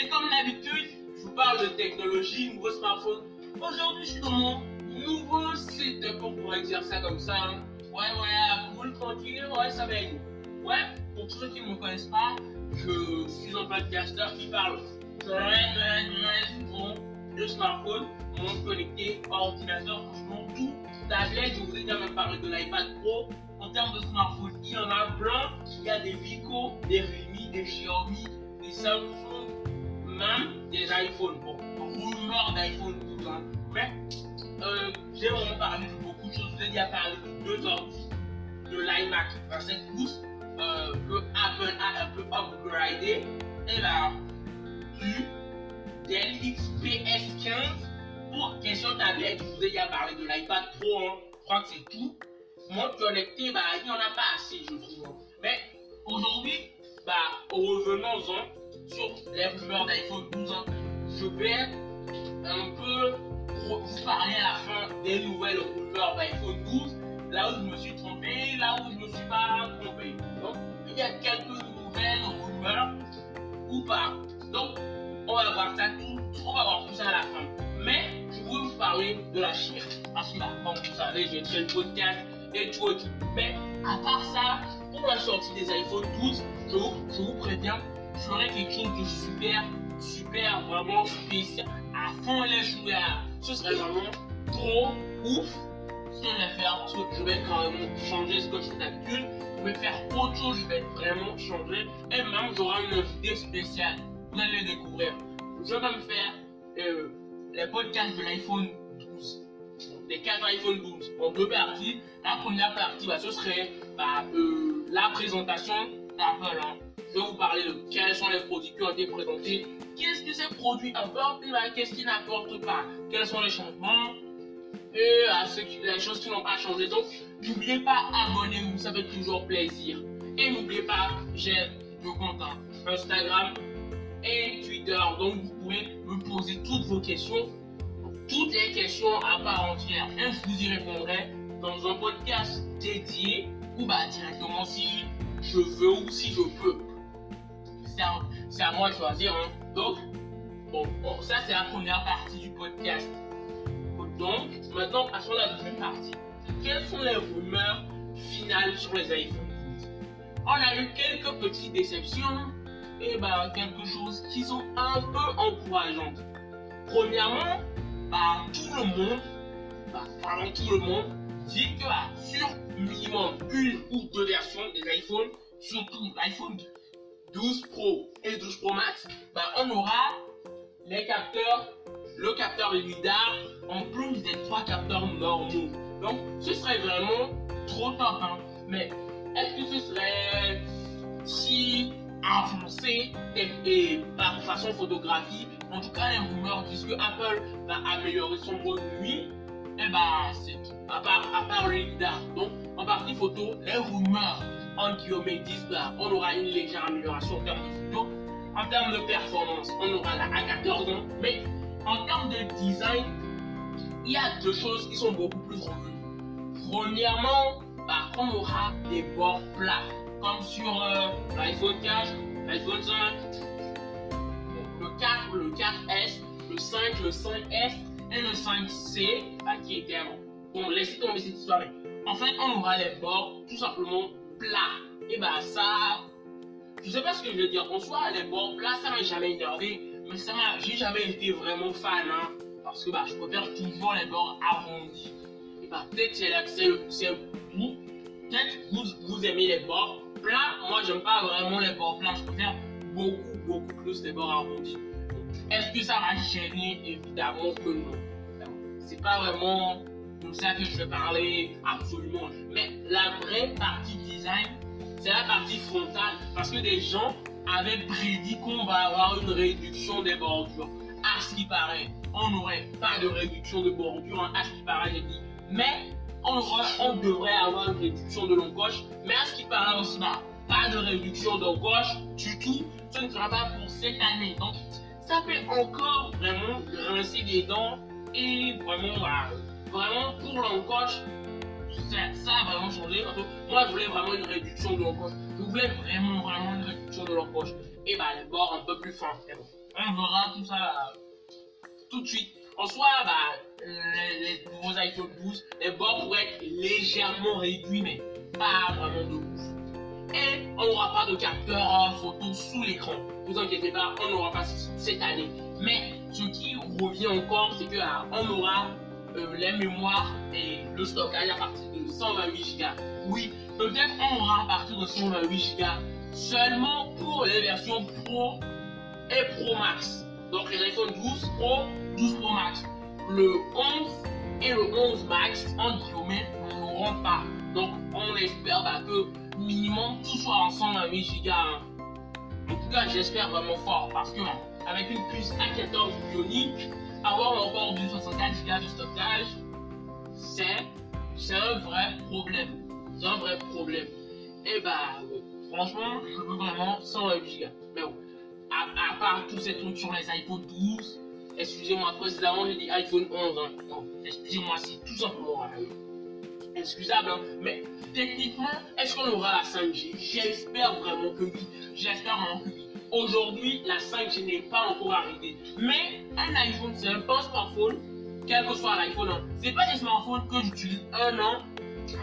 Et comme d'habitude, je vous parle de technologie, nouveau smartphone. Aujourd'hui, je suis dans mon nouveau setup, on pourrait dire ça comme ça. hein. Ouais, ouais, cool, tranquille, ouais, ça va être Ouais, pour tous ceux qui ne me connaissent pas, je suis un podcasteur qui parle très, très, très souvent de smartphone, montre connecté, ordinateur, franchement, tout. Tablette, je vous ai déjà même parlé de l'iPad Pro. En termes de smartphone, il y en a plein. Il y a des Vico, des Realme, des Xiaomi, des Samsung, des iPhones. Bon, rumeur d'iPhone, tout ça. Mais euh, j'ai vraiment parlé de beaucoup de choses. Je vous ai déjà parlé de deux ordi, de l'iMac 27 pouces, euh, Apple a un peu upgradé, et là, du Dell XPS 15 pour question tablette. Je vous ai déjà parlé de l'iPad Pro, hein. je crois que c'est tout. Montre connecté, bah, il n'y en a pas assez, je trouve. Mais aujourd'hui, bah, revenons-en les rumeurs d'iPhone 12 ans. Je vais un peu vous parler à la fin des nouvelles rumeurs d'iPhone 12, là où je me suis trompé, là où je ne me suis pas trompé. Donc, il y a quelques nouvelles rumeurs ou pas. Donc, on va voir ça tout, on va voir tout ça à la fin. Mais je voulais vous parler de la Chine. Parce que, bah, comme vous savez, j'ai fait le podcast et tout et tout. Mais à part ça, pour la sortie des iPhone 12, je je vous préviens, ferai quelque chose de super, super, vraiment spécial. À fond les joueurs. Ce serait vraiment trop ouf que je vais faire. Parce que je vais carrément changer ce que je fais d'habitude. Je vais faire autre chose, je vais vraiment changer. Et même, j'aurai une invité spéciale. Vous allez le découvrir. Je vais même faire euh, les podcasts de l'iPhone 12. Les 4 iPhone 12 en deux parties. La première partie, bah, ce serait bah, euh, la présentation d'Apple. hein. Je vais vous parler de quels sont les produits qui ont été présentés. Qu'est-ce que ces produits apportent et bah, qu'est-ce qu'ils n'apportent pas. Quels sont les changements et à ceux qui- les choses qui n'ont pas changé. Donc, n'oubliez pas, abonnez-vous, ça fait toujours plaisir. Et n'oubliez pas, j'ai comptes hein, Instagram et Twitter. Donc, vous pouvez me poser toutes vos questions, toutes les questions à part entière. Et je vous y répondrai dans un podcast dédié ou bah, directement si je veux ou si je peux. C'est à, moi de choisir. hein. Donc, bon, bon, ça c'est la première partie du podcast. Donc, maintenant, passons à la deuxième partie. Quelles sont les rumeurs finales sur les iPhone 12 On a eu quelques petites déceptions et bah, quelque chose qui sont un peu encourageantes. Premièrement, bah, tout le monde, bah, vraiment tout le monde, dit que bah, sur minimum une ou deux versions des iPhones, surtout l'iPhone 12 Pro et 12 Pro Max, bah, on aura les capteurs, le capteur LiDAR, en plus des trois capteurs normaux. Donc, ce serait vraiment trop top. hein. Mais est-ce que ce serait si avancé et, par façon photographie? En tout cas, les rumeurs disent Apple va améliorer son mode nuit. Et c'est tout. À part, à part le LiDAR. Donc, en partie photo, les rumeurs en guillemets disent bah, on aura une légère amélioration en termes de photo. En termes de performance, on aura la A14 ans, mais en termes de design, il y a deux choses qui sont beaucoup plus revenues. Premièrement, bah, on aura des bords plats, comme sur euh, l'iPhone 4, l'iPhone 5, le 4, le 4S, le 5, le 5S et le 5C, bah, qui était avant. Bon, laissez tomber cette histoire. En fait, on aura les bords tout simplement plats. Et bah ça, je sais pas ce que je veux dire. En soi, les bords plats, ça m'a jamais énervé. Mais ça m'a, j'ai jamais été vraiment fan, hein. Parce que bah, je préfère toujours les bords arrondis. Et bah, peut-être c'est que c'est, vous. Peut-être vous, vous aimez les bords plats. Moi, j'aime pas vraiment les bords plats. Je préfère beaucoup, beaucoup plus les bords arrondis. Est-ce que ça va gêner Évidemment que non. C'est pas vraiment de ça que je vais parler absolument. Mais la vraie partie design, c'est la partie frontale. Parce que des gens avaient prédit qu'on va avoir une réduction des bordures. À ce qui paraît, on n'aurait pas de réduction de bordure. hein. À ce qui paraît, j'ai dit. Mais on, on devrait avoir une réduction de l'encoche. Mais à ce qui paraît aussi, bah, pas de réduction d'encoche du tout. Ce ne sera pas pour cette année. Donc, ça fait encore vraiment grincer des dents. Et vraiment, bah, vraiment pour l'encoche, ça, ça a vraiment changé. Parce que moi, je voulais vraiment une réduction de l'encoche. Je voulais vraiment, vraiment une réduction de l'encoche. Et bah, les bords un peu plus fins. Bon, on verra tout ça tout de suite. En soi, bah, les, nouveaux iPhone 12, les bords pourraient être légèrement réduits, mais pas vraiment de ouf. Et on n'aura pas de capteur photo sous l'écran. Vous inquiétez pas, on n'aura pas cette année. Mais ce qui revient encore, c'est qu'on ah, aura euh, les mémoires et le stockage à partir de 128 Go. Oui, peut-être on aura à partir de 128 Go seulement pour les versions Pro et Pro Max. Donc les iPhone 12 Pro, 12 Pro Max. Le 11 et le 11 Max, en guillemets, on n'auront pas. Donc on espère bah, que minimum tout soit en 128 Go. En tout cas, j'espère vraiment fort parce que avec une puce A14 bionique, avoir encore du 64 Go de stockage, c'est un vrai problème. C'est un vrai problème. Et bah, franchement, je veux vraiment 128 Go. Mais bon, à, part tous ces trucs sur les iPhone 12, excusez-moi, précédemment j'ai dit iPhone 11. Hein. excusez-moi, c'est tout simplement excusable. Hein. Mais techniquement, est-ce qu'on aura la 5G J'espère vraiment que oui. J'espère vraiment que oui. Aujourd'hui, la 5G n'est pas encore arrivée. Mais un iPhone, c'est un smartphone, quel que soit l'iPhone. Hein. C'est pas des smartphones que j'utilise un an.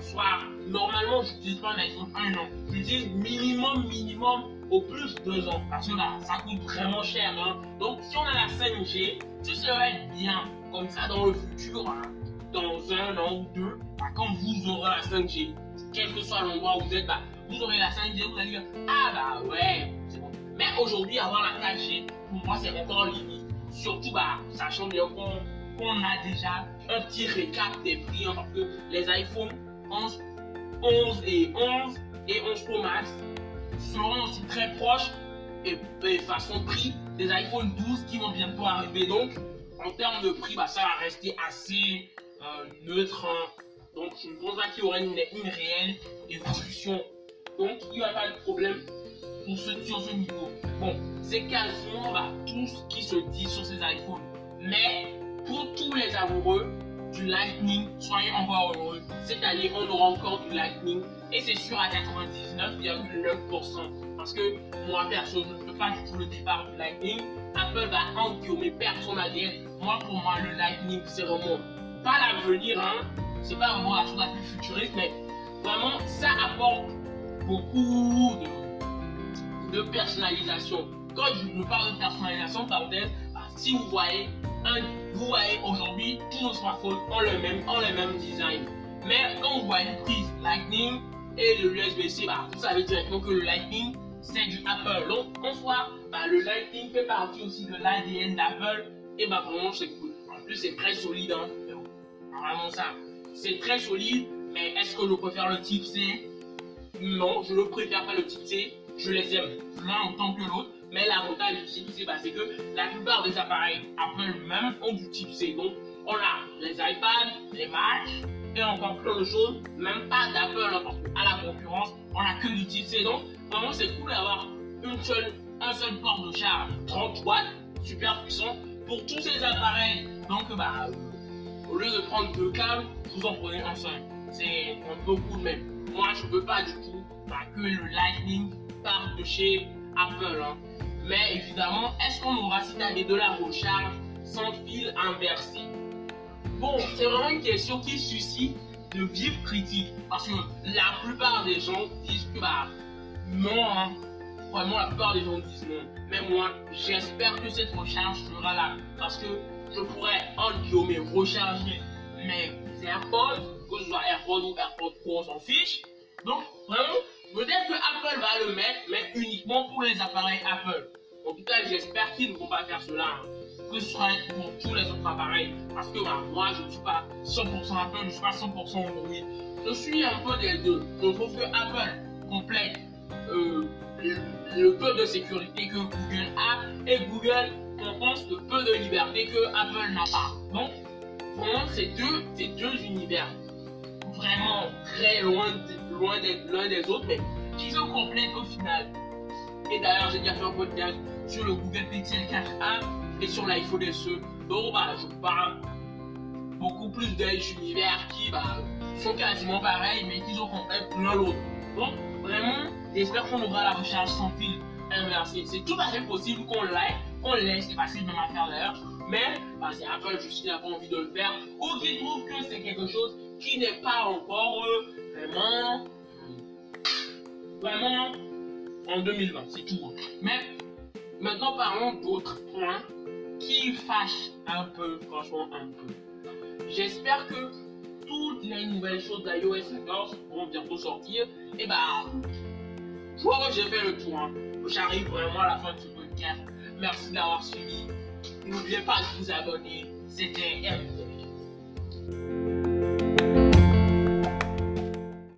Soit normalement, je n'utilise pas un iPhone un an. J'utilise minimum, minimum au plus deux ans. Parce que là, ça coûte vraiment cher. Hein. Donc, si on a la 5G, ce serait bien. Comme ça, dans le futur, hein, dans un an ou deux, bah, quand vous aurez la 5G, quel que soit l'endroit où vous êtes, bah, vous aurez la 5G, vous allez dire Ah bah ouais, c'est bon. Mais aujourd'hui, avoir la 4G, pour moi, c'est encore limite. Surtout, bah, sachant bien qu'on a déjà un petit récap des prix, hein, parce que les iPhones 11, 11 et 11 et 11 Pro Max seront aussi très proches et, façon prix des iPhone 12 qui vont bientôt arriver. Donc, en termes de prix, bah, ça va rester assez euh, neutre. Hein. Donc, je ne pense pas qu'il y aurait une, réelle évolution. Donc, il n'y a pas de problème pour ce, sur ce niveau. Bon, c'est quasiment bah, tout ce qui se dit sur ces iPhones. Mais pour tous les amoureux du Lightning, soyez encore heureux. Année, on aura encore du Lightning et c'est sûr à 99,9%. Parce que moi, perso, je ne peux pas du tout le départ du Lightning. Apple va en guillemets perdre son ADN. Moi, pour moi, le Lightning, c'est vraiment pas l'avenir, hein. C'est pas vraiment la chose la plus futuriste, mais vraiment, ça apporte beaucoup de, de personnalisation. Quand je parle de personnalisation, parenthèse, bah, si vous voyez, un, vous voyez aujourd'hui, tous nos smartphones ont le même, ont le même design. Mais quand vous voyez prise Lightning, et le USB-C, bah, vous savez directement que le Lightning, c'est du Apple. Donc, en soi, bah, le Lightning fait partie aussi de l'ADN d'Apple. Et bah, vraiment, c'est cool. En plus, c'est très solide. Hein. Vraiment ça. C'est très solide. Mais est-ce que je préfère le type C? Non, je ne préfère pas le type C. Je les aime l'un autant que l'autre. Mais l'avantage type C, bah, c'est que la plupart des appareils Apple même ont du type C. Donc, on a les iPads, les Macs, et encore plein de choses, même pas d'Apple, hein, qu'à la concurrence, on a que du type C. Donc, vraiment, c'est cool d'avoir seule, un seul port de charge 30 watts, super puissant, pour tous ces appareils. Donc, bah, au lieu de prendre deux câbles, vous en prenez un seul. C'est un peu cool même. Moi, je peux pas du tout bah, que le Lightning parte de chez Apple. Hein. Mais évidemment, est-ce qu'on aura cette année de la recharge sans fil inversé? Bon, c'est vraiment une question qui suscite de vives critiques. Parce que la plupart des gens disent que bah non, hein. Vraiment, la plupart des gens disent non. Mais moi, j'espère que cette recharge sera là. Parce que je pourrais, en guillemets, recharger mes AirPods, que ce soit AirPods ou AirPods Pro, on s'en fiche. Donc, vraiment, peut-être que Apple va le mettre, mais uniquement pour les appareils Apple. En tout cas, j'espère qu'ils ne vont pas faire cela. Hein que ce soit pour tous les autres appareils. Parce que bah, moi, je ne suis pas 100% Apple, je ne suis pas 100% Android. Je suis un peu des deux. Je trouve que Apple complète euh, le, peu de sécurité que Google a et Google compense le peu de liberté que Apple n'a pas. Donc, vraiment, c'est deux, deux univers vraiment très loin, loin l'un des autres, mais qui se complètent au final. Et d'ailleurs, j'ai déjà fait un podcast sur le Google Pixel 4a sur l'iPhone SE. Donc, bah, je parle beaucoup plus des univers qui bah, sont quasiment pareils, mais qui sont complètement l'un l'autre. Donc, vraiment, j'espère qu'on aura la recharge sans fil inversé. C'est tout à fait possible qu'on l'ait, qu'on laisse, c'est facile de m'en faire l'air, mais bah, c'est Apple juste qui n'a pas envie de le faire, ou qui trouve que c'est quelque chose qui n'est pas encore euh, vraiment, vraiment en 2020, c'est tout. Hein. Mais maintenant parlons d'autres points qui fâchent un peu, franchement un peu. J'espère que toutes les nouvelles choses d'iOS 14 vont bientôt sortir. Et bah, je crois que j'ai fait le tour. J'arrive vraiment à la fin du podcast. Merci d'avoir suivi. N'oubliez pas de vous abonner. C'était M.